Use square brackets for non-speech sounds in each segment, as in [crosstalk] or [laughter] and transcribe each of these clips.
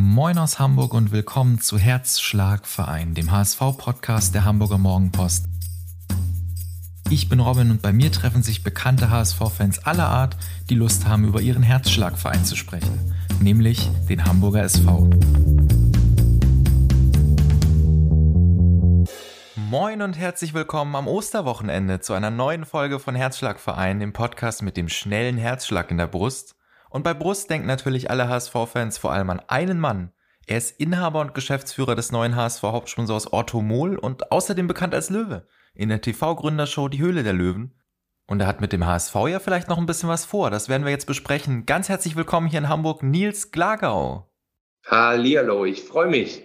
Moin aus Hamburg und willkommen zu Herzschlagverein, dem HSV-Podcast der Hamburger Morgenpost. Ich bin Robin und bei mir treffen sich bekannte HSV-Fans aller Art, die Lust haben, über ihren Herzschlagverein zu sprechen, nämlich den Hamburger SV. Moin und herzlich willkommen am Osterwochenende zu einer neuen Folge von Herzschlagverein, dem Podcast mit dem schnellen Herzschlag in der Brust. Und bei Brust denken natürlich alle HSV-Fans vor allem an einen Mann. Er ist Inhaber und Geschäftsführer des neuen HSV-Hauptsponsors Otto Mohl und außerdem bekannt als Löwe in der TV-Gründershow Die Höhle der Löwen. Und er hat mit dem HSV ja vielleicht noch ein bisschen was vor. Das werden wir jetzt besprechen. Ganz herzlich willkommen hier in Hamburg, Nils Glagau. Hallihallo, ich freue mich.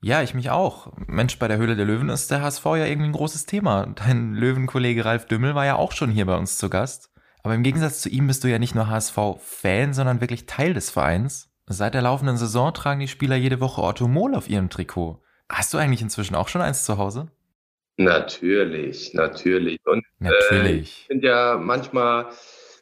Ja, ich mich auch. Mensch, bei der Höhle der Löwen ist der HSV ja irgendwie ein großes Thema. Dein Löwenkollege Ralf Dümmel war ja auch schon hier bei uns zu Gast. Aber im Gegensatz zu ihm bist du ja nicht nur HSV-Fan, sondern wirklich Teil des Vereins. Seit der laufenden Saison tragen die Spieler jede Woche Otto Mohl auf ihrem Trikot. Hast du eigentlich inzwischen auch schon eins zu Hause? Natürlich, natürlich. Und natürlich. Äh, sind ja manchmal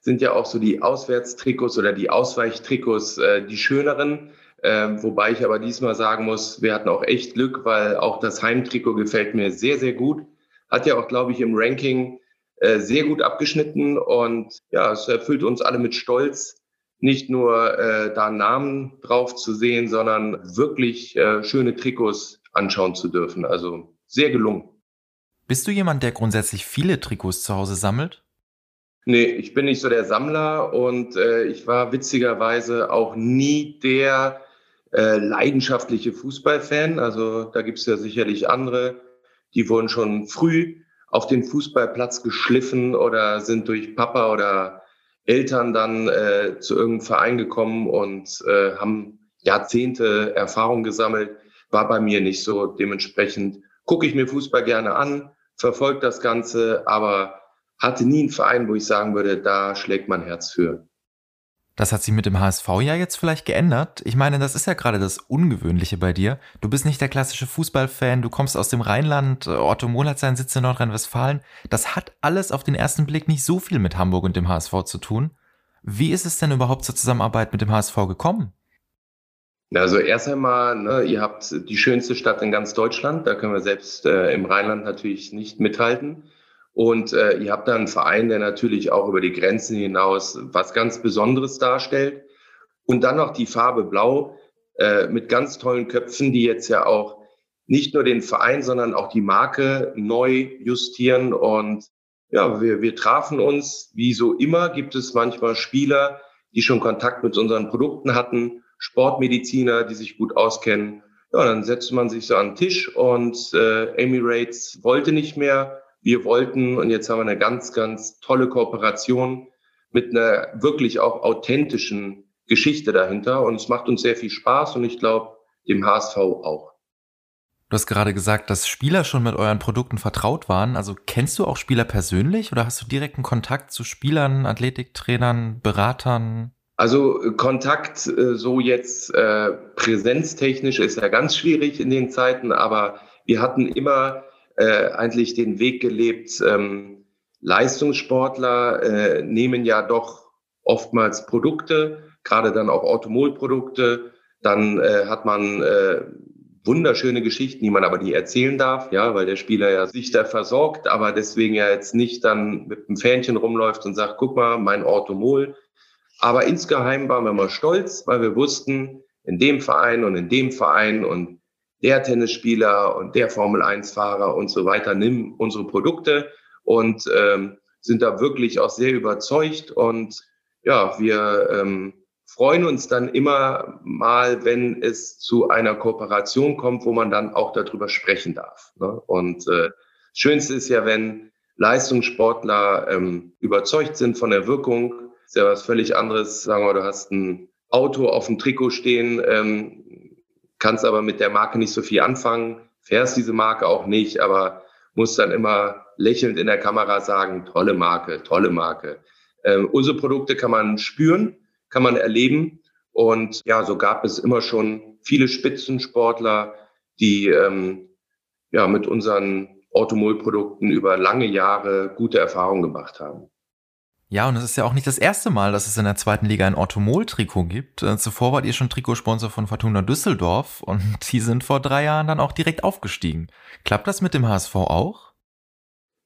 sind ja auch so die Auswärtstrikots oder die Ausweichtrikots äh, die schöneren. Ähm, wobei ich aber diesmal sagen muss, wir hatten auch echt Glück, weil auch das Heimtrikot gefällt mir sehr, sehr gut. Hat ja auch, glaube ich, im Ranking äh, sehr gut abgeschnitten und ja, es erfüllt uns alle mit Stolz, nicht nur äh, da Namen drauf zu sehen, sondern wirklich äh, schöne Trikots anschauen zu dürfen. Also sehr gelungen. Bist du jemand, der grundsätzlich viele Trikots zu Hause sammelt? Nee, ich bin nicht so der Sammler und äh, ich war witzigerweise auch nie der äh, leidenschaftliche Fußballfan. Also da gibt es ja sicherlich andere, die wurden schon früh auf den Fußballplatz geschliffen oder sind durch Papa oder Eltern dann äh, zu irgendeinem Verein gekommen und äh, haben Jahrzehnte Erfahrung gesammelt. War bei mir nicht so. Dementsprechend gucke ich mir Fußball gerne an, verfolge das Ganze, aber hatte nie einen Verein, wo ich sagen würde, da schlägt mein Herz für. Das hat sich mit dem HSV ja jetzt vielleicht geändert. Ich meine, das ist ja gerade das Ungewöhnliche bei dir. Du bist nicht der klassische Fußballfan, du kommst aus dem Rheinland, Otto Mohl hat seinen Sitz in Nordrhein-Westfalen. Das hat alles auf den ersten Blick nicht so viel mit Hamburg und dem HSV zu tun. Wie ist es denn überhaupt zur Zusammenarbeit mit dem HSV gekommen? Also erst einmal, ne, ihr habt die schönste Stadt in ganz Deutschland, da können wir selbst äh, im Rheinland natürlich nicht mithalten. Und äh, ihr habt da einen Verein, der natürlich auch über die Grenzen hinaus was ganz Besonderes darstellt. Und dann noch die Farbe Blau äh, mit ganz tollen Köpfen, die jetzt ja auch nicht nur den Verein, sondern auch die Marke neu justieren. Und ja, wir, wir trafen uns. Wie so immer gibt es manchmal Spieler, die schon Kontakt mit unseren Produkten hatten, Sportmediziner, die sich gut auskennen. Ja, dann setzt man sich so an den Tisch und äh, Emirates wollte nicht mehr wir wollten, und jetzt haben wir eine ganz, ganz tolle Kooperation mit einer wirklich auch authentischen Geschichte dahinter. Und es macht uns sehr viel Spaß und ich glaube, dem HSV auch. Du hast gerade gesagt, dass Spieler schon mit euren Produkten vertraut waren. Also kennst du auch Spieler persönlich oder hast du direkten Kontakt zu Spielern, Athletiktrainern, Beratern? Also Kontakt äh, so jetzt äh, präsenztechnisch ist ja ganz schwierig in den Zeiten, aber wir hatten immer äh, eigentlich den Weg gelebt. Ähm, Leistungssportler äh, nehmen ja doch oftmals Produkte, gerade dann auch Automolprodukte. Dann äh, hat man äh, wunderschöne Geschichten, die man aber nie erzählen darf, ja, weil der Spieler ja sich da versorgt, aber deswegen ja jetzt nicht dann mit einem Fähnchen rumläuft und sagt, guck mal, mein Automol. Aber insgeheim waren wir mal stolz, weil wir wussten, in dem Verein und in dem Verein und der Tennisspieler und der Formel-1-Fahrer und so weiter nimm unsere Produkte und ähm, sind da wirklich auch sehr überzeugt. Und ja, wir ähm, freuen uns dann immer mal, wenn es zu einer Kooperation kommt, wo man dann auch darüber sprechen darf. Ne? Und äh, Schönste ist ja, wenn Leistungssportler ähm, überzeugt sind von der Wirkung. ist ja was völlig anderes. Sagen wir, du hast ein Auto auf dem Trikot stehen, ähm, kannst aber mit der Marke nicht so viel anfangen, fährst diese Marke auch nicht, aber musst dann immer lächelnd in der Kamera sagen, tolle Marke, tolle Marke. Ähm, unsere Produkte kann man spüren, kann man erleben. Und ja, so gab es immer schon viele Spitzensportler, die ähm, ja mit unseren Automolprodukten über lange Jahre gute Erfahrungen gemacht haben. Ja, und es ist ja auch nicht das erste Mal, dass es in der zweiten Liga ein Orthomol-Trikot gibt. Äh, zuvor wart ihr schon Trikotsponsor von Fortuna Düsseldorf und [laughs] die sind vor drei Jahren dann auch direkt aufgestiegen. Klappt das mit dem HSV auch?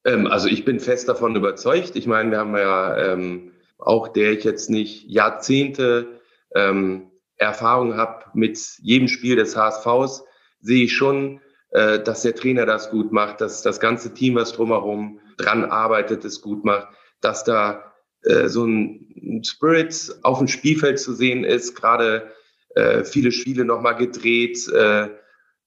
Ähm, also ich bin fest davon überzeugt. Ich meine, wir haben ja ähm, auch, der ich jetzt nicht Jahrzehnte ähm, Erfahrung habe mit jedem Spiel des HSVs, sehe ich schon, äh, dass der Trainer das gut macht, dass das ganze Team, was drumherum dran arbeitet, es gut macht, dass da äh, so ein Spirit auf dem Spielfeld zu sehen ist, gerade äh, viele Spiele nochmal gedreht, äh,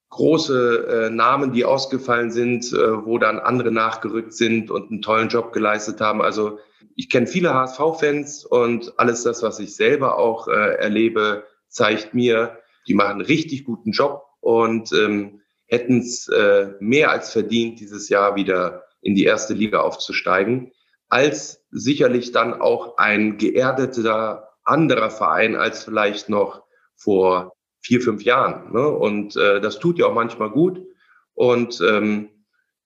große äh, Namen, die ausgefallen sind, äh, wo dann andere nachgerückt sind und einen tollen Job geleistet haben. Also ich kenne viele HSV-Fans und alles das, was ich selber auch erlebe, zeigt mir, die machen einen richtig guten Job und ähm, hätten es äh, mehr als verdient, dieses Jahr wieder in die erste Liga aufzusteigen, als sicherlich dann auch ein geerdeter anderer Verein als vielleicht noch vor vier, fünf Jahren. Ne? Und äh, das tut ja auch manchmal gut. Und ähm,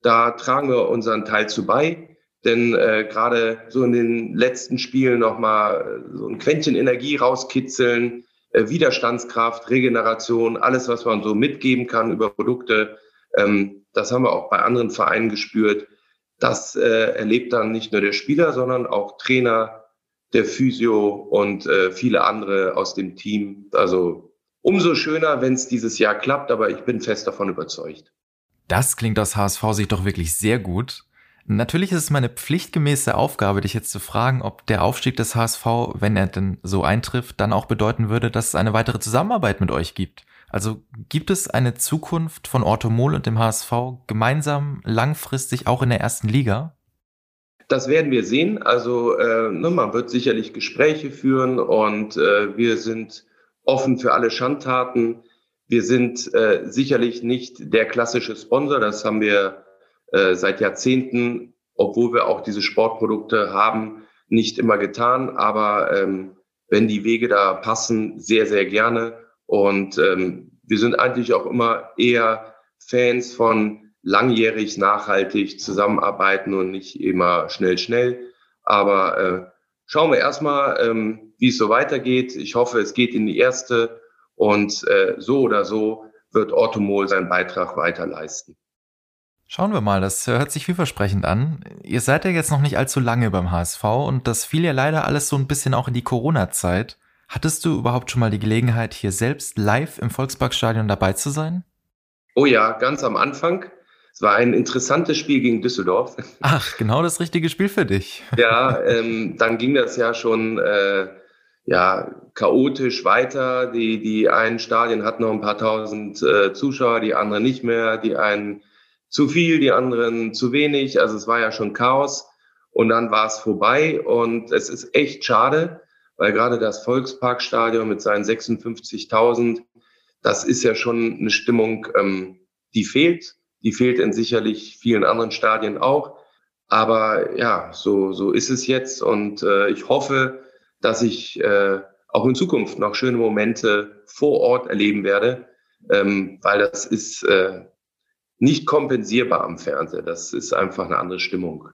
da tragen wir unseren Teil zu bei. Denn äh, gerade so in den letzten Spielen nochmal so ein Quäntchen Energie rauskitzeln, äh, Widerstandskraft, Regeneration, alles, was man so mitgeben kann über Produkte. Ähm, das haben wir auch bei anderen Vereinen gespürt. Das äh, erlebt dann nicht nur der Spieler, sondern auch Trainer, der Physio und äh, viele andere aus dem Team. Also umso schöner, wenn es dieses Jahr klappt, aber ich bin fest davon überzeugt. Das klingt aus HSV sich doch wirklich sehr gut. Natürlich ist es meine pflichtgemäße Aufgabe, dich jetzt zu fragen, ob der Aufstieg des HSV, wenn er denn so eintrifft, dann auch bedeuten würde, dass es eine weitere Zusammenarbeit mit euch gibt. Also gibt es eine Zukunft von Orthomol und dem HSV gemeinsam langfristig auch in der ersten Liga? Das werden wir sehen. Also äh, ne, man wird sicherlich Gespräche führen und äh, wir sind offen für alle Schandtaten. Wir sind äh, sicherlich nicht der klassische Sponsor. Das haben wir äh, seit Jahrzehnten, obwohl wir auch diese Sportprodukte haben, nicht immer getan. Aber ähm, wenn die Wege da passen, sehr, sehr gerne. Und ähm, wir sind eigentlich auch immer eher Fans von langjährig, nachhaltig zusammenarbeiten und nicht immer schnell, schnell. Aber äh, schauen wir erstmal, ähm, wie es so weitergeht. Ich hoffe, es geht in die erste und äh, so oder so wird Orthomol seinen Beitrag weiter leisten. Schauen wir mal, das hört sich vielversprechend an. Ihr seid ja jetzt noch nicht allzu lange beim HSV und das fiel ja leider alles so ein bisschen auch in die Corona-Zeit. Hattest du überhaupt schon mal die Gelegenheit, hier selbst live im Volksparkstadion dabei zu sein? Oh ja, ganz am Anfang. Es war ein interessantes Spiel gegen Düsseldorf. Ach, genau das richtige Spiel für dich. [laughs] Ja, ähm, dann ging das ja schon äh, ja, chaotisch weiter. Die, die einen Stadien hatten noch ein paar tausend äh, Zuschauer, die anderen nicht mehr. Die einen zu viel, die anderen zu wenig. Also es war ja schon Chaos. Und dann war es vorbei. Und es ist echt schade, weil gerade das Volksparkstadion mit seinen 56.000, das ist ja schon eine Stimmung, ähm, die fehlt. Die fehlt in sicherlich vielen anderen Stadien auch. Aber ja, so, so ist es jetzt. Und äh, ich hoffe, dass ich äh, auch in Zukunft noch schöne Momente vor Ort erleben werde, ähm, weil das ist äh, nicht kompensierbar am Fernseher. Das ist einfach eine andere Stimmung.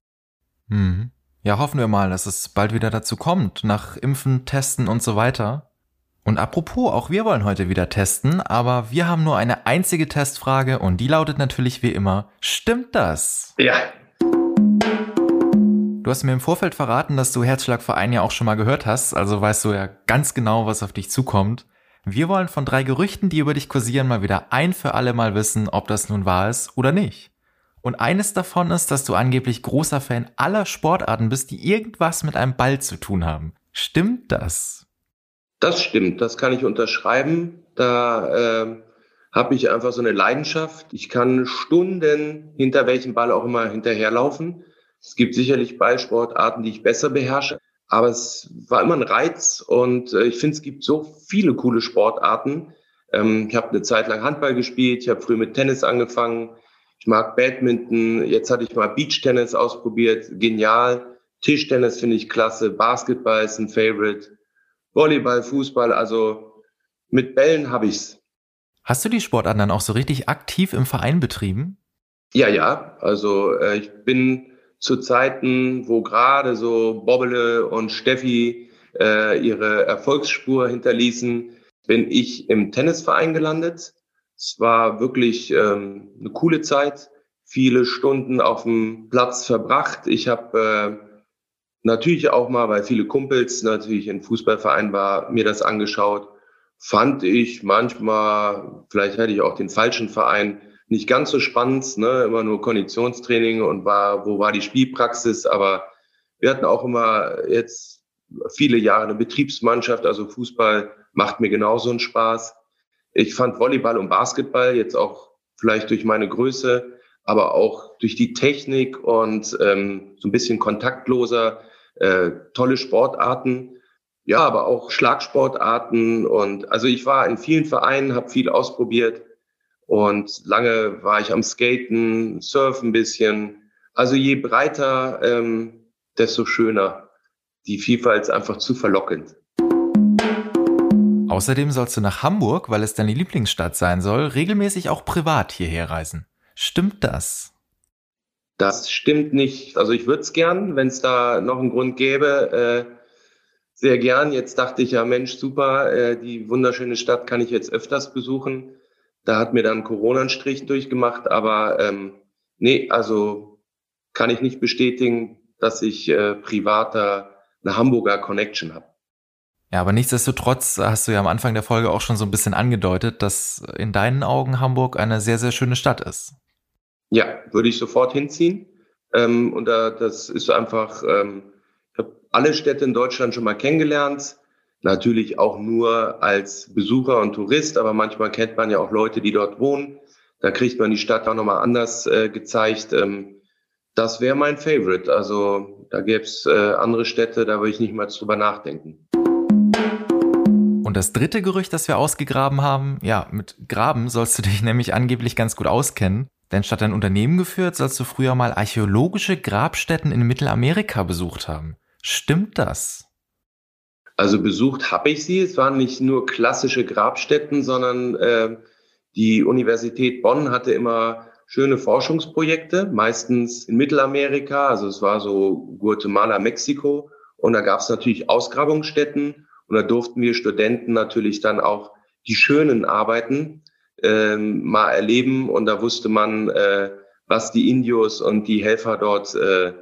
Mhm. Ja, hoffen wir mal, dass es bald wieder dazu kommt, nach Impfen, Testen und so weiter. Und apropos, auch wir wollen heute wieder testen, aber wir haben nur eine einzige Testfrage und die lautet natürlich wie immer, stimmt das? Ja. Du hast mir im Vorfeld verraten, dass du Herzschlagverein ja auch schon mal gehört hast, also weißt du ja ganz genau, was auf dich zukommt. Wir wollen von drei Gerüchten, die über dich kursieren, mal wieder ein für alle Mal wissen, ob das nun wahr ist oder nicht. Und eines davon ist, dass du angeblich großer Fan aller Sportarten bist, die irgendwas mit einem Ball zu tun haben. Stimmt das? Das stimmt, das kann ich unterschreiben. Da äh, habe ich einfach so eine Leidenschaft. Ich kann Stunden hinter welchem Ball auch immer hinterherlaufen. Es gibt sicherlich Ballsportarten, die ich besser beherrsche. Aber es war immer ein Reiz und äh, ich finde, es gibt so viele coole Sportarten. Ähm, ich habe eine Zeit lang Handball gespielt, ich habe früh mit Tennis angefangen, ich mag Badminton, jetzt hatte ich mal Beachtennis ausprobiert, genial. Tischtennis finde ich klasse, Basketball ist ein Favorite, Volleyball, Fußball, also mit Bällen habe ich's. Hast du die Sportarten dann auch so richtig aktiv im Verein betrieben? Ja, ja. Also äh, ich bin zu Zeiten, wo gerade so Bobbele und Steffi äh, ihre Erfolgsspur hinterließen, bin ich im Tennisverein gelandet. Es war wirklich ähm, eine coole Zeit, viele Stunden auf dem Platz verbracht. Ich habe äh, natürlich auch mal, weil viele Kumpels natürlich in Fußballverein war, mir das angeschaut. Fand ich manchmal, vielleicht hätte ich auch den falschen Verein, nicht ganz so spannend, ne? immer nur Konditionstraining und war, wo war die Spielpraxis, aber wir hatten auch immer jetzt viele Jahre eine Betriebsmannschaft, also Fußball macht mir genauso einen Spaß. Ich fand Volleyball und Basketball jetzt auch vielleicht durch meine Größe, aber auch durch die Technik und ähm, so ein bisschen kontaktloser, äh, tolle Sportarten. Ja, aber auch Schlagsportarten und also ich war in vielen Vereinen, habe viel ausprobiert und lange war ich am Skaten, Surfen ein bisschen. Also je breiter, ähm, desto schöner. Die Vielfalt ist einfach zu verlockend. Außerdem sollst du nach Hamburg, weil es deine Lieblingsstadt sein soll, regelmäßig auch privat hierher reisen. Stimmt das? Das stimmt nicht. Also ich würde es gern, wenn es da noch einen Grund gäbe, äh, sehr gern. Jetzt dachte ich ja, Mensch, super, äh, die wunderschöne Stadt kann ich jetzt öfters besuchen. Da hat mir dann Corona einen Strich durchgemacht, aber ähm, nee, also kann ich nicht bestätigen, dass ich äh, privater eine Hamburger Connection habe. Ja, aber nichtsdestotrotz hast du ja am Anfang der Folge auch schon so ein bisschen angedeutet, dass in deinen Augen Hamburg eine sehr, sehr schöne Stadt ist. Ja, würde ich sofort hinziehen. Ähm, und da, das ist einfach, ähm, ich habe alle Städte in Deutschland schon mal kennengelernt. Natürlich auch nur als Besucher und Tourist, aber manchmal kennt man ja auch Leute, die dort wohnen. Da kriegt man die Stadt auch nochmal anders äh, gezeigt. Ähm, das wäre mein Favorite. Also da gäbe es äh, andere Städte, da würde ich nicht mal drüber nachdenken. Und das dritte Gerücht, das wir ausgegraben haben, ja, mit Graben sollst du dich [laughs] nämlich angeblich ganz gut auskennen. Denn statt ein Unternehmen geführt, sollst du früher mal archäologische Grabstätten in Mittelamerika besucht haben. Stimmt das? Also besucht habe ich sie. Es waren nicht nur klassische Grabstätten, sondern äh, die Universität Bonn hatte immer schöne Forschungsprojekte, meistens in Mittelamerika. Also es war so Guatemala, Mexiko. Und da gab es natürlich Ausgrabungsstätten und da durften wir Studenten natürlich dann auch die schönen Arbeiten ähm, mal erleben. Und da wusste man, äh, was die Indios und die Helfer dort äh,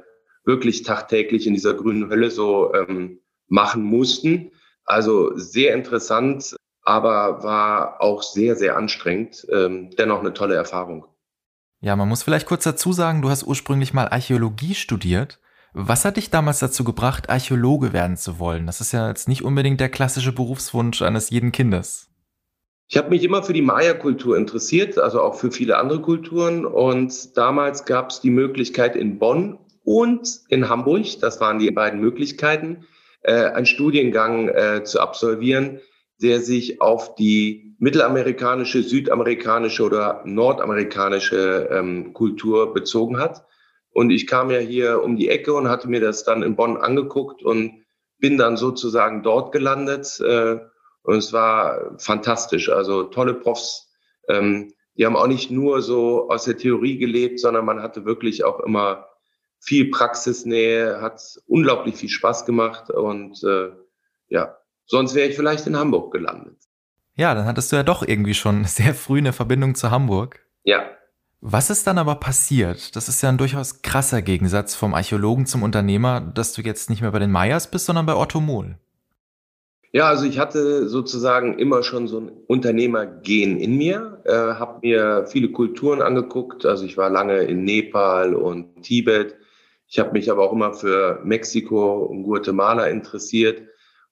wirklich tagtäglich in dieser grünen Hölle so ähm, machen mussten. Also sehr interessant, aber war auch sehr, sehr anstrengend. Ähm, dennoch eine tolle Erfahrung. Ja, man muss vielleicht kurz dazu sagen, du hast ursprünglich mal Archäologie studiert. Was hat dich damals dazu gebracht, Archäologe werden zu wollen? Das ist ja jetzt nicht unbedingt der klassische Berufswunsch eines jeden Kindes. Ich habe mich immer für die Maya-Kultur interessiert, also auch für viele andere Kulturen. Und damals gab es die Möglichkeit in Bonn und in Hamburg, das waren die beiden Möglichkeiten, äh, einen Studiengang äh, zu absolvieren, der sich auf die mittelamerikanische, südamerikanische oder nordamerikanische ähm, Kultur bezogen hat. Und ich kam ja hier um die Ecke und hatte mir das dann in Bonn angeguckt und bin dann sozusagen dort gelandet. Äh, und es war fantastisch. Also tolle Profs. Ähm, die haben auch nicht nur so aus der Theorie gelebt, sondern man hatte wirklich auch immer viel Praxisnähe, hat unglaublich viel Spaß gemacht. Und äh, ja, sonst wäre ich vielleicht in Hamburg gelandet. Ja, dann hattest du ja doch irgendwie schon [laughs] sehr früh eine Verbindung zu Hamburg. Ja, was ist dann aber passiert? Das ist ja ein durchaus krasser Gegensatz vom Archäologen zum Unternehmer, dass du jetzt nicht mehr bei den Meyers bist, sondern bei Otto Mohl. Ja, also ich hatte sozusagen immer schon so ein Unternehmergehen in mir, äh, habe mir viele Kulturen angeguckt. Also ich war lange in Nepal und Tibet. Ich habe mich aber auch immer für Mexiko und Guatemala interessiert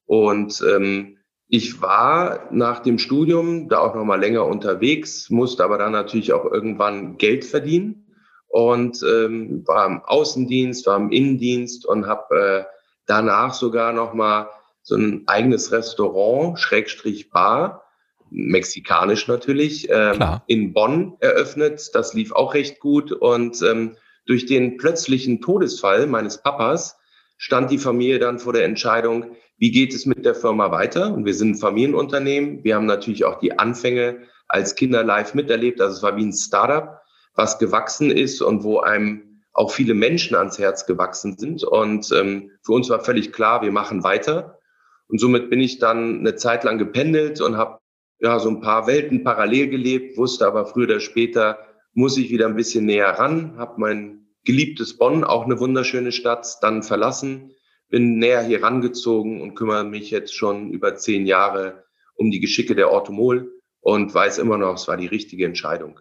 und ähm, ich war nach dem Studium da auch noch mal länger unterwegs, musste aber dann natürlich auch irgendwann Geld verdienen und ähm, war im Außendienst, war im Innendienst und habe äh, danach sogar noch mal so ein eigenes Restaurant, Schrägstrich Bar, mexikanisch natürlich, ähm, in Bonn eröffnet. Das lief auch recht gut und ähm, durch den plötzlichen Todesfall meines Papas stand die Familie dann vor der Entscheidung, wie geht es mit der Firma weiter? Und wir sind ein Familienunternehmen. Wir haben natürlich auch die Anfänge als Kinder live miterlebt. Also es war wie ein Startup, was gewachsen ist und wo einem auch viele Menschen ans Herz gewachsen sind. Und ähm, für uns war völlig klar, wir machen weiter. Und somit bin ich dann eine Zeit lang gependelt und habe ja so ein paar Welten parallel gelebt, wusste aber früher oder später muss ich wieder ein bisschen näher ran, habe mein geliebtes Bonn, auch eine wunderschöne Stadt, dann verlassen, bin näher hier rangezogen und kümmere mich jetzt schon über zehn Jahre um die Geschicke der Orthomol und weiß immer noch, es war die richtige Entscheidung.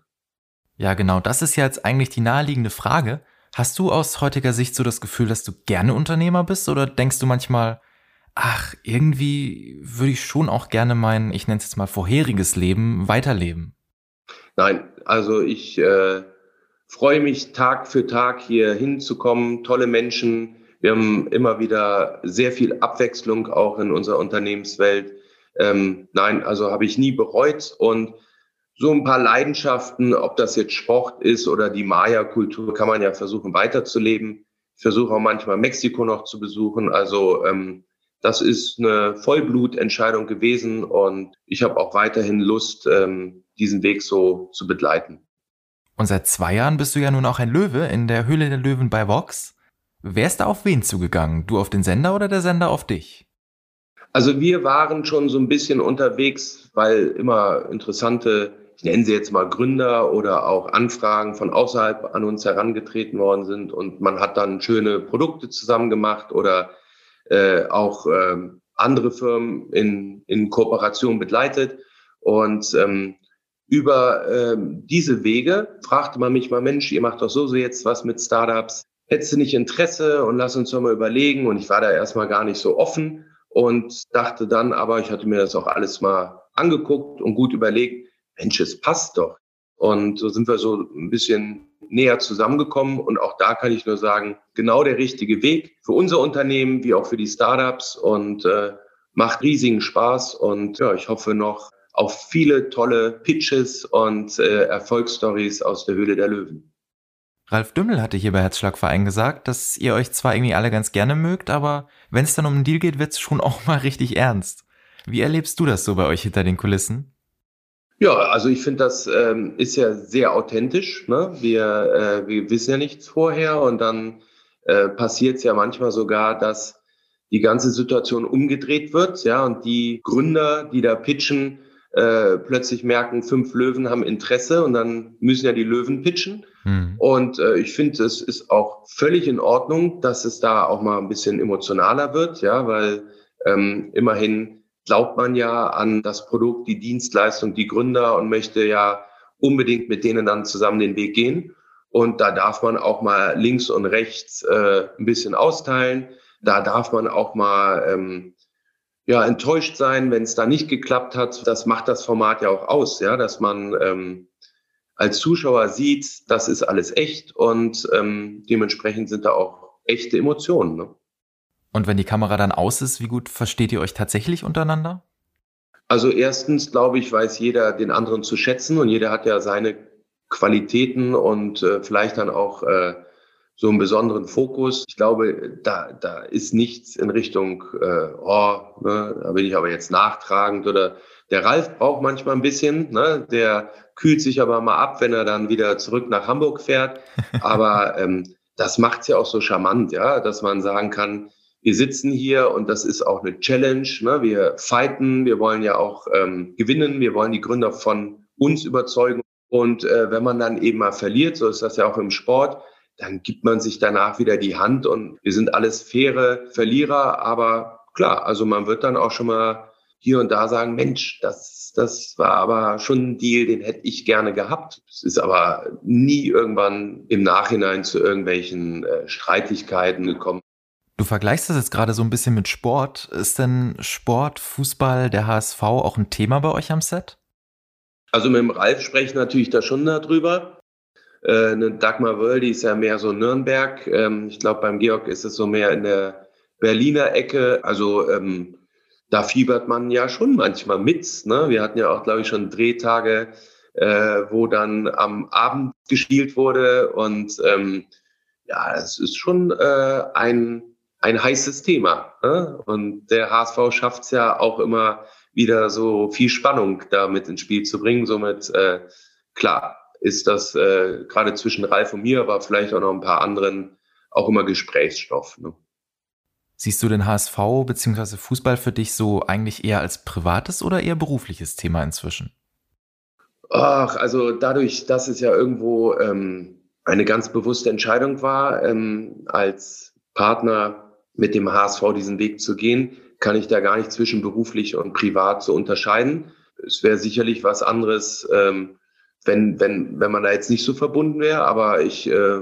Ja, genau, das ist ja jetzt eigentlich die naheliegende Frage. Hast du aus heutiger Sicht so das Gefühl, dass du gerne Unternehmer bist oder denkst du manchmal, ach, irgendwie würde ich schon auch gerne mein, ich nenne es jetzt mal vorheriges Leben weiterleben? Nein, also ich äh, freue mich Tag für Tag hier hinzukommen, tolle Menschen. Wir haben immer wieder sehr viel Abwechslung auch in unserer Unternehmenswelt. Ähm, nein, also habe ich nie bereut und so ein paar Leidenschaften, ob das jetzt Sport ist oder die Maya-Kultur, kann man ja versuchen weiterzuleben. Ich versuche auch manchmal Mexiko noch zu besuchen. Also ähm, das ist eine Vollblutentscheidung gewesen und ich habe auch weiterhin Lust, ähm, diesen Weg so zu begleiten. Und seit zwei Jahren bist du ja nun auch ein Löwe in der Höhle der Löwen bei Vox. Wer ist da auf wen zugegangen? Du auf den Sender oder der Sender auf dich? Also wir waren schon so ein bisschen unterwegs, weil immer interessante ich nenne sie jetzt mal Gründer oder auch Anfragen von außerhalb an uns herangetreten worden sind und man hat dann schöne Produkte zusammen gemacht oder äh, auch äh, andere Firmen in, in Kooperation begleitet. Und ähm, über ähm, diese Wege fragte man mich mal, Mensch, ihr macht doch so, so jetzt was mit Startups. Hättest du nicht Interesse und lass uns doch mal überlegen. Und ich war da erstmal gar nicht so offen und dachte dann aber, ich hatte mir das auch alles mal angeguckt und gut überlegt, Mensch, es passt doch. Und so sind wir so ein bisschen näher zusammengekommen. Und auch da kann ich nur sagen, genau der richtige Weg für unser Unternehmen wie auch für die Startups und äh, macht riesigen Spaß. Und ja, ich hoffe noch auf viele tolle Pitches und äh, Erfolgsstories aus der Höhle der Löwen. Ralf Dümmel hatte hier bei Herzschlagverein gesagt, dass ihr euch zwar irgendwie alle ganz gerne mögt, aber wenn es dann um einen Deal geht, wird es schon [laughs] auch mal richtig ernst. Wie erlebst du das so bei euch hinter den Kulissen? Ja, also ich finde, das ähm, ist ja sehr authentisch. Ne? Wir, äh, wir wissen ja nichts vorher und dann äh, passiert es ja manchmal sogar, dass die ganze Situation umgedreht wird, ja, und die Gründer, die da pitchen, äh, plötzlich merken, fünf Löwen haben Interesse und dann müssen ja die Löwen pitchen. Mhm. Und äh, ich finde, es ist auch völlig in Ordnung, dass es da auch mal ein bisschen emotionaler wird, ja, weil ähm, immerhin glaubt man ja an das Produkt, die Dienstleistung, die Gründer und möchte ja unbedingt mit denen dann zusammen den Weg gehen. Und da darf man auch mal links und rechts äh, ein bisschen austeilen. Da darf man auch mal ähm, ja, enttäuscht sein, wenn es da nicht geklappt hat. Das macht das Format ja auch aus, ja, dass man ähm, als Zuschauer sieht, das ist alles echt und ähm, dementsprechend sind da auch echte Emotionen. Ne? Und wenn die Kamera dann aus ist, wie gut versteht ihr euch tatsächlich untereinander? Also erstens, glaube ich, weiß jeder den anderen zu schätzen und jeder hat ja seine Qualitäten und äh, vielleicht dann auch äh, so einen besonderen Fokus. Ich glaube, da, da ist nichts in Richtung, äh, oh, ne, da bin ich aber jetzt nachtragend oder der Ralf braucht manchmal ein bisschen, ne, der kühlt sich aber mal ab, wenn er dann wieder zurück nach Hamburg fährt. Aber ähm, das macht's ja auch so charmant, ja, dass man sagen kann, wir sitzen hier und das ist auch eine Challenge. Ne? Wir fighten, wir wollen ja auch ähm, gewinnen, wir wollen die Gründer von uns überzeugen. Und äh, wenn man dann eben mal verliert, so ist das ja auch im Sport, dann gibt man sich danach wieder die Hand und wir sind alles faire Verlierer. Aber klar, also man wird dann auch schon mal hier und da sagen, Mensch, das, das war aber schon ein Deal, den hätte ich gerne gehabt. Es ist aber nie irgendwann im Nachhinein zu irgendwelchen äh, Streitigkeiten gekommen. Du vergleichst das jetzt gerade so ein bisschen mit Sport. Ist denn Sport, Fußball, der HSV auch ein Thema bei euch am Set? Also mit dem Ralf spreche ich natürlich da schon darüber. Äh, eine Dagmar Wöll, die ist ja mehr so Nürnberg. Ähm, ich glaube, beim Georg ist es so mehr in der Berliner Ecke. Also ähm, da fiebert man ja schon manchmal mit. Ne? Wir hatten ja auch, glaube ich, schon Drehtage, äh, wo dann am Abend gespielt wurde. Und ähm, ja, es ist schon äh, ein ein heißes Thema. Ne? Und der HSV schafft es ja auch immer wieder so viel Spannung da mit ins Spiel zu bringen. Somit, äh, klar, ist das äh, gerade zwischen Ralf und mir, aber vielleicht auch noch ein paar anderen auch immer Gesprächsstoff. Ne? Siehst du den HSV bzw. Fußball für dich so eigentlich eher als privates oder eher berufliches Thema inzwischen? Ach, also dadurch, dass es ja irgendwo ähm, eine ganz bewusste Entscheidung war, ähm, als Partner mit dem HSV diesen Weg zu gehen, kann ich da gar nicht zwischen beruflich und privat so unterscheiden. Es wäre sicherlich was anderes, ähm, wenn, wenn, wenn man da jetzt nicht so verbunden wäre, aber ich äh,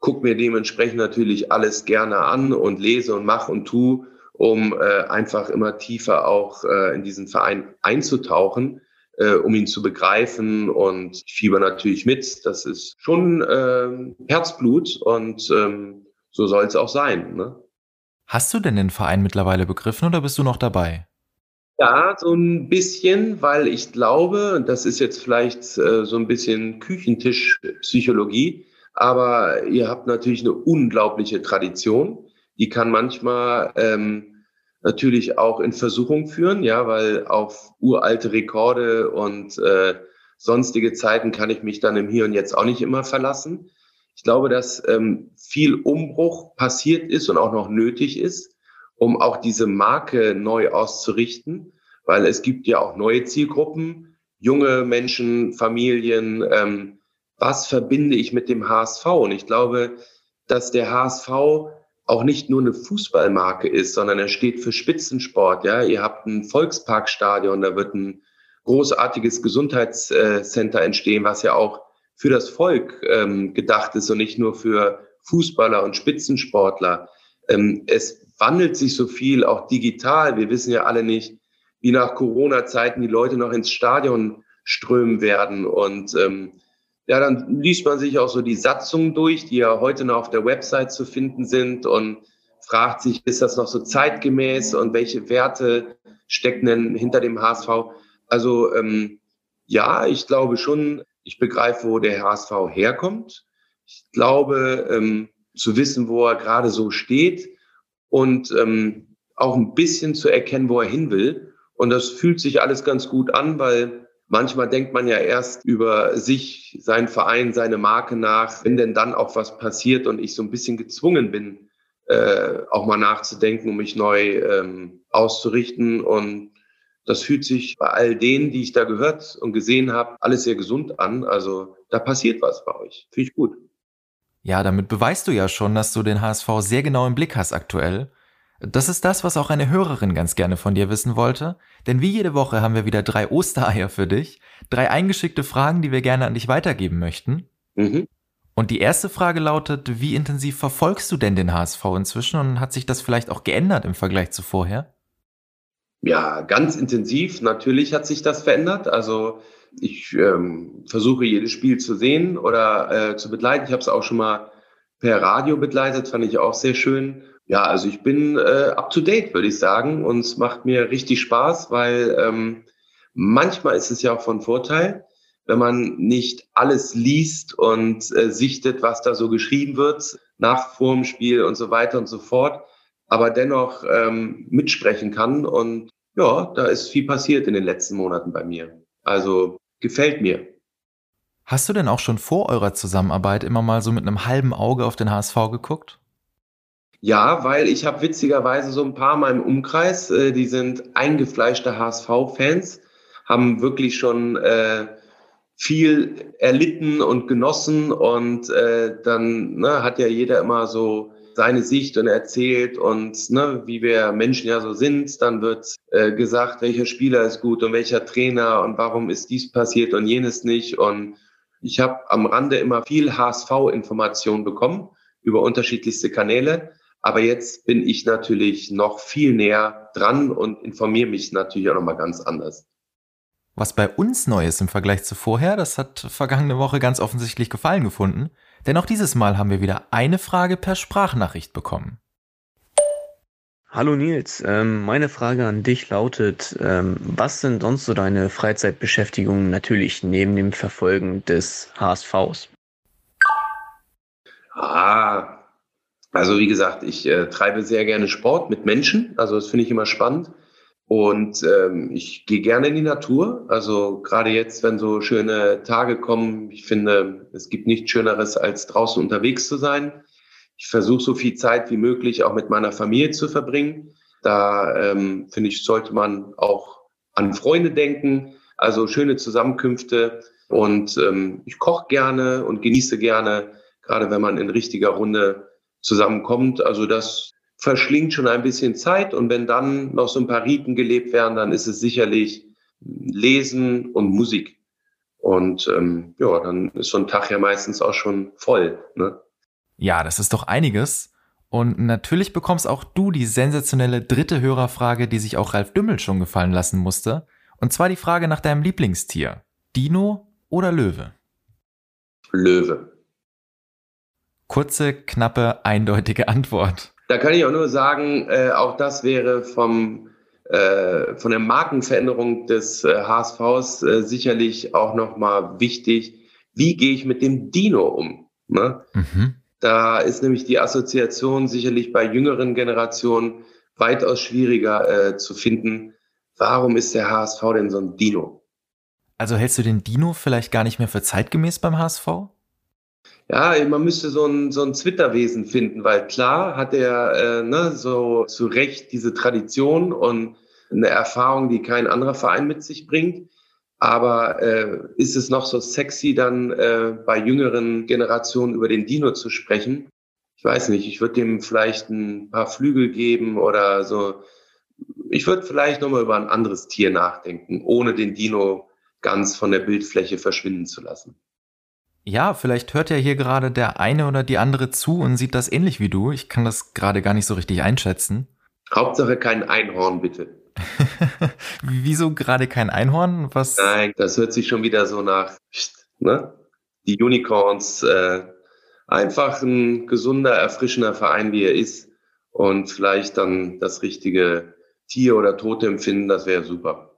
gucke mir dementsprechend natürlich alles gerne an und lese und mache und tu, um äh, einfach immer tiefer auch äh, in diesen Verein einzutauchen, äh, um ihn zu begreifen und ich fieber natürlich mit. Das ist schon äh, Herzblut und ähm, so soll es auch sein. Ne? Hast du denn den Verein mittlerweile begriffen oder bist du noch dabei? Ja, so ein bisschen, weil ich glaube, das ist jetzt vielleicht äh, so ein bisschen Küchentischpsychologie, aber ihr habt natürlich eine unglaubliche Tradition. Die kann manchmal ähm, natürlich auch in Versuchung führen, ja, weil auf uralte Rekorde und äh, sonstige Zeiten kann ich mich dann im Hier und Jetzt auch nicht immer verlassen. Ich glaube, dass ähm, viel Umbruch passiert ist und auch noch nötig ist, um auch diese Marke neu auszurichten, weil es gibt ja auch neue Zielgruppen, junge Menschen, Familien. Ähm, was verbinde ich mit dem HSV? Und ich glaube, dass der HSV auch nicht nur eine Fußballmarke ist, sondern er steht für Spitzensport. Ja, ihr habt ein Volksparkstadion, da wird ein großartiges Gesundheitscenter entstehen, was ja auch für das Volk ähm, gedacht ist und nicht nur für Fußballer und Spitzensportler. Ähm, es wandelt sich so viel, auch digital. Wir wissen ja alle nicht, wie nach Corona-Zeiten die Leute noch ins Stadion strömen werden. Und ähm, ja, dann liest man sich auch so die Satzungen durch, die ja heute noch auf der Website zu finden sind und fragt sich, ist das noch so zeitgemäß und welche Werte stecken denn hinter dem HSV? Also ähm, ja, ich glaube schon, ich begreife, wo der HSV herkommt. Ich glaube, ähm, zu wissen, wo er gerade so steht und ähm, auch ein bisschen zu erkennen, wo er hin will. Und das fühlt sich alles ganz gut an, weil manchmal denkt man ja erst über sich, seinen Verein, seine Marke nach, wenn denn dann auch was passiert und ich so ein bisschen gezwungen bin, äh, auch mal nachzudenken, um mich neu ähm, auszurichten. Und das fühlt sich bei all denen, die ich da gehört und gesehen habe, alles sehr gesund an. Also da passiert was bei euch. Finde ich gut. Ja, damit beweist du ja schon, dass du den HSV sehr genau im Blick hast aktuell. Das ist das, was auch eine Hörerin ganz gerne von dir wissen wollte. Denn wie jede Woche haben wir wieder drei Ostereier für dich. Drei eingeschickte Fragen, die wir gerne an dich weitergeben möchten. Mhm. Und die erste Frage lautet, wie intensiv verfolgst du denn den HSV inzwischen und hat sich das vielleicht auch geändert im Vergleich zu vorher? Ja, ganz intensiv. Natürlich hat sich das verändert. Also ich ähm, versuche jedes Spiel zu sehen oder äh, zu begleiten. Ich habe es auch schon mal per Radio begleitet, fand ich auch sehr schön. Ja, also ich bin äh, up to date, würde ich sagen, und es macht mir richtig Spaß, weil ähm, manchmal ist es ja auch von Vorteil, wenn man nicht alles liest und äh, sichtet, was da so geschrieben wird, nach vorm Spiel und so weiter und so fort, aber dennoch ähm, mitsprechen kann. Und ja, da ist viel passiert in den letzten Monaten bei mir. Also gefällt mir. Hast du denn auch schon vor eurer Zusammenarbeit immer mal so mit einem halben Auge auf den HSV geguckt? Ja, weil ich habe witzigerweise so ein paar mal im Umkreis, äh, die sind eingefleischte HSV-Fans, haben wirklich schon äh, viel erlitten und genossen und äh, dann ne, hat ja jeder immer so seine Sicht und erzählt und ne, wie wir Menschen ja so sind, dann wird äh, gesagt, welcher Spieler ist gut und welcher Trainer und warum ist dies passiert und jenes nicht. Und ich habe am Rande immer viel HSV-Information bekommen über unterschiedlichste Kanäle. Aber jetzt bin ich natürlich noch viel näher dran und informiere mich natürlich auch nochmal ganz anders. Was bei uns neu ist im Vergleich zu vorher, das hat vergangene Woche ganz offensichtlich Gefallen gefunden. Denn auch dieses Mal haben wir wieder eine Frage per Sprachnachricht bekommen. Hallo Nils, ähm, meine Frage an dich lautet, ähm, was sind sonst so deine Freizeitbeschäftigungen natürlich neben dem Verfolgen des HSVs? Ah, also wie gesagt, ich äh, treibe sehr gerne Sport mit Menschen, also das finde ich immer spannend. Und ähm, ich gehe gerne in die Natur. Also gerade jetzt, wenn so schöne Tage kommen, ich finde, es gibt nichts Schöneres, als draußen unterwegs zu sein. Ich versuche so viel Zeit wie möglich auch mit meiner Familie zu verbringen. Da ähm, finde ich, sollte man auch an Freunde denken. Also schöne Zusammenkünfte. Und ähm, ich koche gerne und genieße gerne, gerade wenn man in richtiger Runde zusammenkommt. Also das verschlingt schon ein bisschen Zeit. Und wenn dann noch so ein paar Riten gelebt werden, dann ist es sicherlich Lesen und Musik. Und ähm, ja, dann ist so ein Tag ja meistens auch schon voll. Ne? Ja, das ist doch einiges. Und natürlich bekommst auch du die sensationelle dritte Hörerfrage, die sich auch Ralf Dümmel schon gefallen lassen musste. Und zwar die Frage nach deinem Lieblingstier. Dino oder Löwe? Löwe. Kurze, knappe, eindeutige Antwort. Da kann ich auch nur sagen, äh, auch das wäre vom, äh, von der Markenveränderung des äh, HSVs äh, sicherlich auch nochmal wichtig. Wie gehe ich mit dem Dino um? Ne? Mhm. Da ist nämlich die Assoziation sicherlich bei jüngeren Generationen weitaus schwieriger äh, zu finden. Warum ist der HSV denn so ein Dino? Also hältst du den Dino vielleicht gar nicht mehr für zeitgemäß beim HSV? Ja, man müsste so ein, so ein Zwitterwesen finden, weil klar hat er äh, ne, so zu Recht diese Tradition und eine Erfahrung, die kein anderer Verein mit sich bringt. Aber äh, ist es noch so sexy, dann äh, bei jüngeren Generationen über den Dino zu sprechen? Ich weiß nicht, ich würde dem vielleicht ein paar Flügel geben oder so. Ich würde vielleicht nochmal über ein anderes Tier nachdenken, ohne den Dino ganz von der Bildfläche verschwinden zu lassen. Ja, vielleicht hört ja hier gerade der eine oder die andere zu und sieht das ähnlich wie du. Ich kann das gerade gar nicht so richtig einschätzen. Hauptsache kein Einhorn, bitte. [laughs] Wieso gerade kein Einhorn? Was? Nein, das hört sich schon wieder so nach, ne? Die Unicorns, äh, einfach ein gesunder, erfrischender Verein, wie er ist. Und vielleicht dann das richtige Tier oder Totem finden, das wäre super.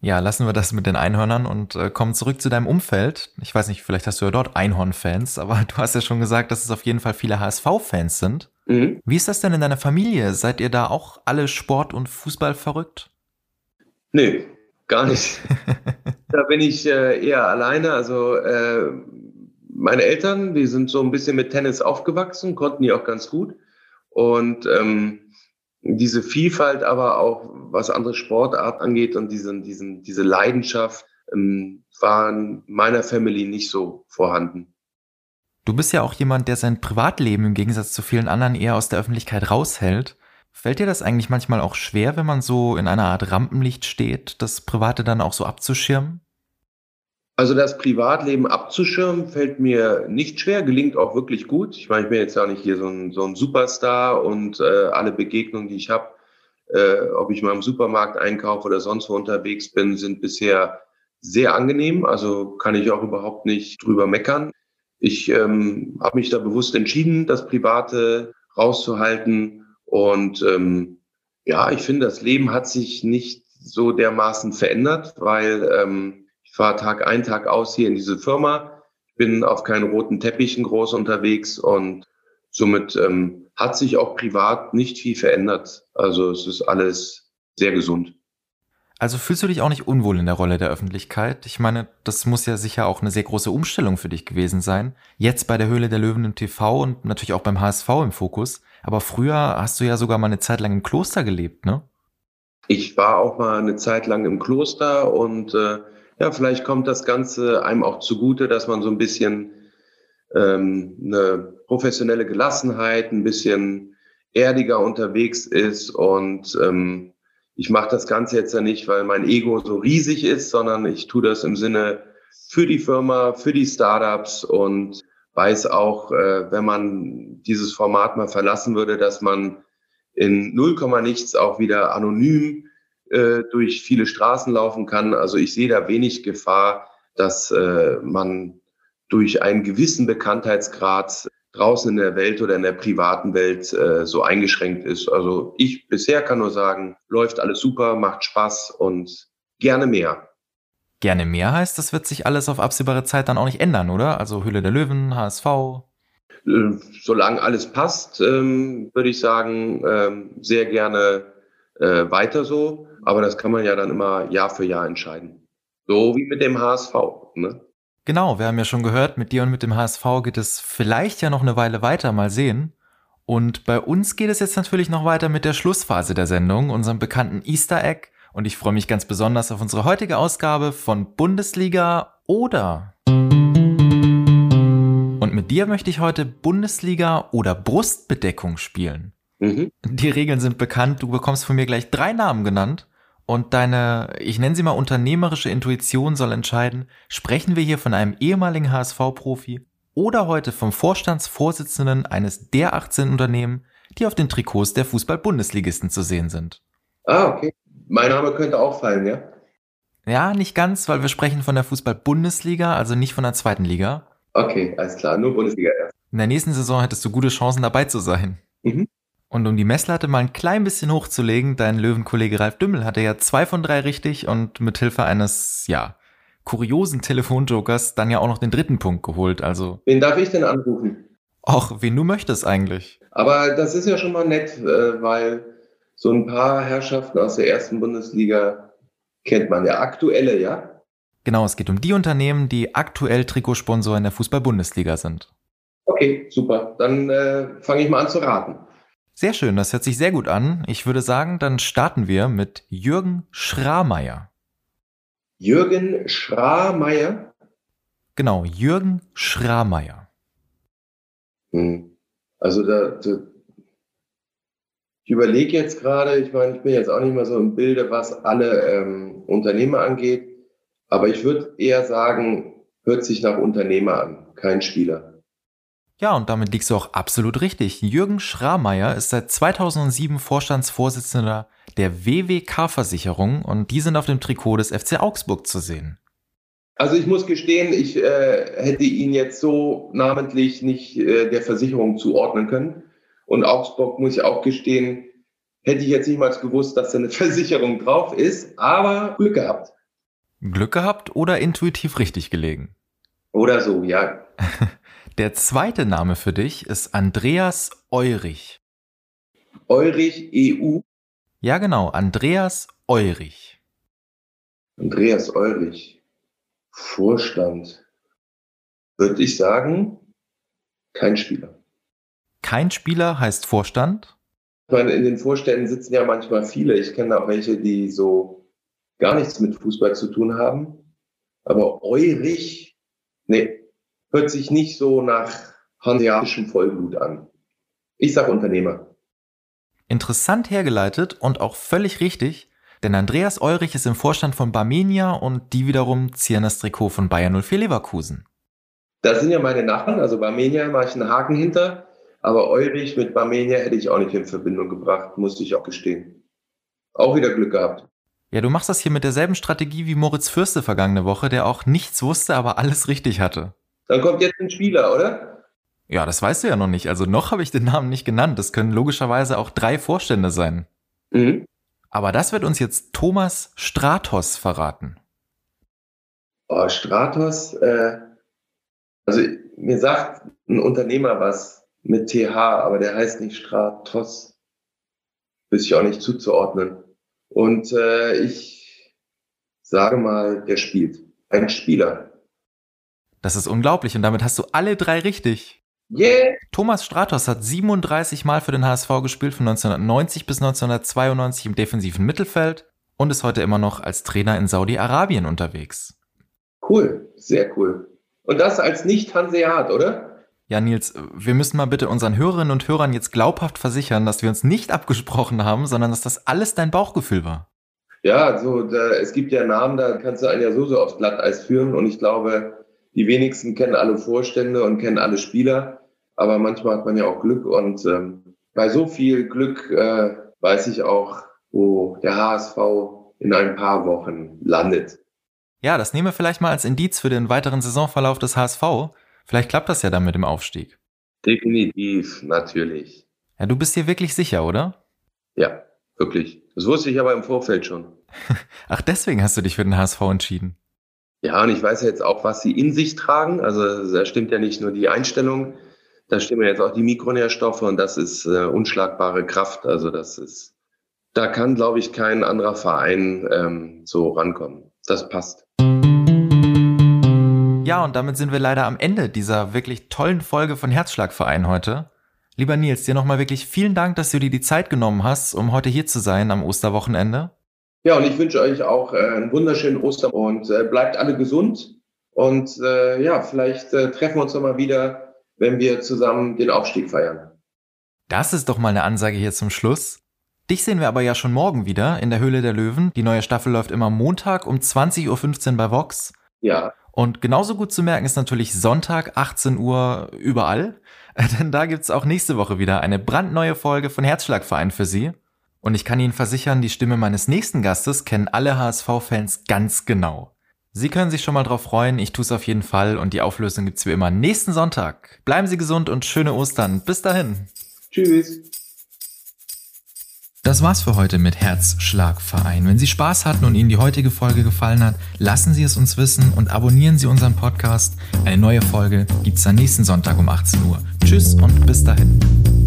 Ja, lassen wir das mit den Einhörnern und äh, kommen zurück zu deinem Umfeld. Ich weiß nicht, vielleicht hast du ja dort Einhorn-Fans, aber [laughs] du hast ja schon gesagt, dass es auf jeden Fall viele HSV-Fans sind. Mhm. Wie ist das denn in deiner Familie? Seid ihr da auch alle Sport- und Fußball verrückt? Nee, gar nicht. [laughs] da bin ich äh, eher alleine. Also äh, meine Eltern, die sind so ein bisschen mit Tennis aufgewachsen, konnten die auch ganz gut. Und ähm, diese Vielfalt, aber auch was andere Sportart angeht und diesen, diesen, diese Leidenschaft ähm, waren meiner Family nicht so vorhanden. Du bist ja auch jemand, der sein Privatleben im Gegensatz zu vielen anderen eher aus der Öffentlichkeit raushält. Fällt dir das eigentlich manchmal auch schwer, wenn man so in einer Art Rampenlicht steht, das Private dann auch so abzuschirmen? Also das Privatleben abzuschirmen fällt mir nicht schwer, gelingt auch wirklich gut. Ich meine, ich bin jetzt ja nicht hier so ein, so ein Superstar und äh, alle Begegnungen, die ich habe, äh, ob ich mal im Supermarkt einkaufe oder sonst wo unterwegs bin, sind bisher sehr angenehm. Also kann ich auch überhaupt nicht drüber meckern. Ich ähm, habe mich da bewusst entschieden, das Private rauszuhalten. Und ähm, ja, ich finde, das Leben hat sich nicht so dermaßen verändert, weil ähm, fahre Tag ein, Tag aus hier in diese Firma, bin auf keinen roten Teppichen groß unterwegs und somit ähm, hat sich auch privat nicht viel verändert. Also es ist alles sehr gesund. Also fühlst du dich auch nicht unwohl in der Rolle der Öffentlichkeit? Ich meine, das muss ja sicher auch eine sehr große Umstellung für dich gewesen sein. Jetzt bei der Höhle der Löwen im TV und natürlich auch beim HSV im Fokus. Aber früher hast du ja sogar mal eine Zeit lang im Kloster gelebt, ne? Ich war auch mal eine Zeit lang im Kloster und äh, ja, vielleicht kommt das Ganze einem auch zugute, dass man so ein bisschen ähm, eine professionelle Gelassenheit, ein bisschen erdiger unterwegs ist und ähm, ich mache das Ganze jetzt ja nicht, weil mein Ego so riesig ist, sondern ich tue das im Sinne für die Firma, für die Startups und weiß auch, äh, wenn man dieses Format mal verlassen würde, dass man in 0, nichts auch wieder anonym äh, durch viele Straßen laufen kann. Also ich sehe da wenig Gefahr, dass äh, man durch einen gewissen Bekanntheitsgrad draußen in der Welt oder in der privaten Welt äh, so eingeschränkt ist. Also ich bisher kann nur sagen, läuft alles super, macht Spaß und gerne mehr. Gerne mehr heißt, das wird sich alles auf absehbare Zeit dann auch nicht ändern, oder? Also Hülle der Löwen, HSV. Äh, solange alles passt, ähm, würde ich sagen, ähm, sehr gerne äh, weiter so. Aber das kann man ja dann immer Jahr für Jahr entscheiden. So wie mit dem HSV. Ne? Genau, wir haben ja schon gehört, mit dir und mit dem HSV geht es vielleicht ja noch eine Weile weiter, mal sehen. Und bei uns geht es jetzt natürlich noch weiter mit der Schlussphase der Sendung, unserem bekannten Easter Egg. Und ich freue mich ganz besonders auf unsere heutige Ausgabe von Bundesliga oder. Und mit dir möchte ich heute Bundesliga oder Brustbedeckung spielen. Mhm. Die Regeln sind bekannt, du bekommst von mir gleich drei Namen genannt und deine, ich nenne sie mal unternehmerische Intuition soll entscheiden, sprechen wir hier von einem ehemaligen HSV-Profi oder heute vom Vorstandsvorsitzenden eines der 18 Unternehmen, die auf den Trikots der Fußball-Bundesligisten zu sehen sind. Ah, okay. Mein Name könnte auch fallen, ja? Ja, nicht ganz, weil wir sprechen von der Fußball-Bundesliga, also nicht von der zweiten Liga. Okay, alles klar, nur Bundesliga erst. In der nächsten Saison hättest du gute Chancen dabei zu sein. Mhm. Und um die Messlatte mal ein klein bisschen hochzulegen, dein Löwenkollege Ralf Dümmel hatte ja zwei von drei richtig und mit Hilfe eines, ja, kuriosen Telefonjokers dann ja auch noch den dritten Punkt geholt. Also. Wen darf ich denn anrufen? Auch, wen du möchtest eigentlich. Aber das ist ja schon mal nett, äh, weil so ein paar Herrschaften aus der ersten Bundesliga kennt man ja. Aktuelle, ja? Genau, es geht um die Unternehmen, die aktuell Trikotsponsor in der Fußball-Bundesliga sind. Okay, super. Dann äh, fange ich mal an zu raten. Sehr schön, das hört sich sehr gut an. Ich würde sagen, dann starten wir mit Jürgen Schrameyer. Jürgen Schrameyer? Genau, Jürgen Schrameyer. Hm. Also da, da ich überlege jetzt gerade, ich meine, ich bin jetzt auch nicht mehr so im Bilde, was alle ähm, Unternehmer angeht, aber ich würde eher sagen, hört sich nach Unternehmer an, kein Spieler. Ja, und damit liegst du auch absolut richtig. Jürgen Schrameyer ist seit 2007 Vorstandsvorsitzender der WWK-Versicherung und die sind auf dem Trikot des FC Augsburg zu sehen. Also ich muss gestehen, ich äh, hätte ihn jetzt so namentlich nicht äh, der Versicherung zuordnen können. Und Augsburg, muss ich auch gestehen, hätte ich jetzt niemals gewusst, dass da eine [laughs] Versicherung drauf ist, aber Glück gehabt. Glück gehabt oder intuitiv richtig gelegen? Oder so, ja. [laughs] Der zweite Name für dich ist Andreas Eurich. Eurich EU? Ja, genau, Andreas Eurich. Andreas Eurich. Vorstand. Würde ich sagen, kein Spieler. Kein Spieler heißt Vorstand? Ich meine, in den Vorständen sitzen ja manchmal viele. Ich kenne auch welche, die so gar nichts mit Fußball zu tun haben. Aber Eurich, nee, hört sich nicht so nach hanseatischem Vollblut an. Ich sag Unternehmer. Interessant hergeleitet und auch völlig richtig, denn Andreas Eurich ist im Vorstand von Barmenia und die wiederum zieren das Trikot von Bayern 04 Leverkusen. Das sind ja meine Nachbarn, also Barmenia mache ich einen Haken hinter, aber Eurich mit Barmenia hätte ich auch nicht in Verbindung gebracht, musste ich auch gestehen. Auch wieder Glück gehabt. Ja, du machst das hier mit derselben Strategie wie Moritz Fürste vergangene Woche, der auch nichts wusste, aber alles richtig hatte. Dann kommt jetzt ein Spieler, oder? Ja, das weißt du ja noch nicht. Also noch habe ich den Namen nicht genannt. Das können logischerweise auch drei Vorstände sein. Mhm. Aber das wird uns jetzt Thomas Stratos verraten. Oh, Stratos, äh, also mir sagt ein Unternehmer was mit TH, aber der heißt nicht Stratos. Wüsste ich auch nicht zuzuordnen. Und äh, ich sage mal, der spielt. Ein Spieler. Das ist unglaublich und damit hast du alle drei richtig. Yeah. Thomas Stratos hat 37 Mal für den HSV gespielt, von 1990 bis 1992 im defensiven Mittelfeld und ist heute immer noch als Trainer in Saudi-Arabien unterwegs. Cool, sehr cool. Und das als Nicht-Hanseat, oder? Ja, Nils, wir müssen mal bitte unseren Hörerinnen und Hörern jetzt glaubhaft versichern, dass wir uns nicht abgesprochen haben, sondern dass das alles dein Bauchgefühl war. Ja, so, da, es gibt ja Namen, da kannst du einen ja so, so aufs Glatteis führen und ich glaube, die wenigsten kennen alle Vorstände und kennen alle Spieler, aber manchmal hat man ja auch Glück und ähm, bei so viel Glück äh, weiß ich auch, wo der HSV in ein paar Wochen landet. Ja, das nehmen wir vielleicht mal als Indiz für den weiteren Saisonverlauf des HSV. Vielleicht klappt das ja dann mit dem Aufstieg. Definitiv, natürlich. Ja, du bist dir wirklich sicher, oder? Ja, wirklich. Das wusste ich aber im Vorfeld schon. [laughs] Ach, deswegen hast du dich für den HSV entschieden. Ja, und ich weiß jetzt auch, was sie in sich tragen. Also da stimmt ja nicht nur die Einstellung, da stimmen jetzt auch die Mikronährstoffe und das ist äh, unschlagbare Kraft. Also das ist Da kann, glaube ich, kein anderer Verein ähm, so rankommen. Das passt. Ja, und damit sind wir leider am Ende dieser wirklich tollen Folge von Herzschlagverein heute. Lieber Nils, dir nochmal wirklich vielen Dank, dass du dir die Zeit genommen hast, um heute hier zu sein am Osterwochenende. Ja, und ich wünsche euch auch äh, einen wunderschönen Ostern und äh, bleibt alle gesund. Und äh, ja, vielleicht äh, treffen wir uns nochmal wieder, wenn wir zusammen den Aufstieg feiern. Das ist doch mal eine Ansage hier zum Schluss. Dich sehen wir aber ja schon morgen wieder in der Höhle der Löwen. Die neue Staffel läuft immer Montag um 20.15 Uhr bei Vox. Ja. Und genauso gut zu merken ist natürlich Sonntag 18 Uhr überall. [laughs] Denn da gibt's auch nächste Woche wieder eine brandneue Folge von Herzschlagverein für Sie. Und ich kann Ihnen versichern, die Stimme meines nächsten Gastes kennen alle HSV-Fans ganz genau. Sie können sich schon mal drauf freuen, ich tue es auf jeden Fall und die Auflösung gibt's wie immer nächsten Sonntag. Bleiben Sie gesund und schöne Ostern. Bis dahin. Tschüss. Das war's für heute mit Herzschlagverein. Wenn Sie Spaß hatten und Ihnen die heutige Folge gefallen hat, lassen Sie es uns wissen und abonnieren Sie unseren Podcast. Eine neue Folge gibt's dann nächsten Sonntag um 18 Uhr. Tschüss und bis dahin.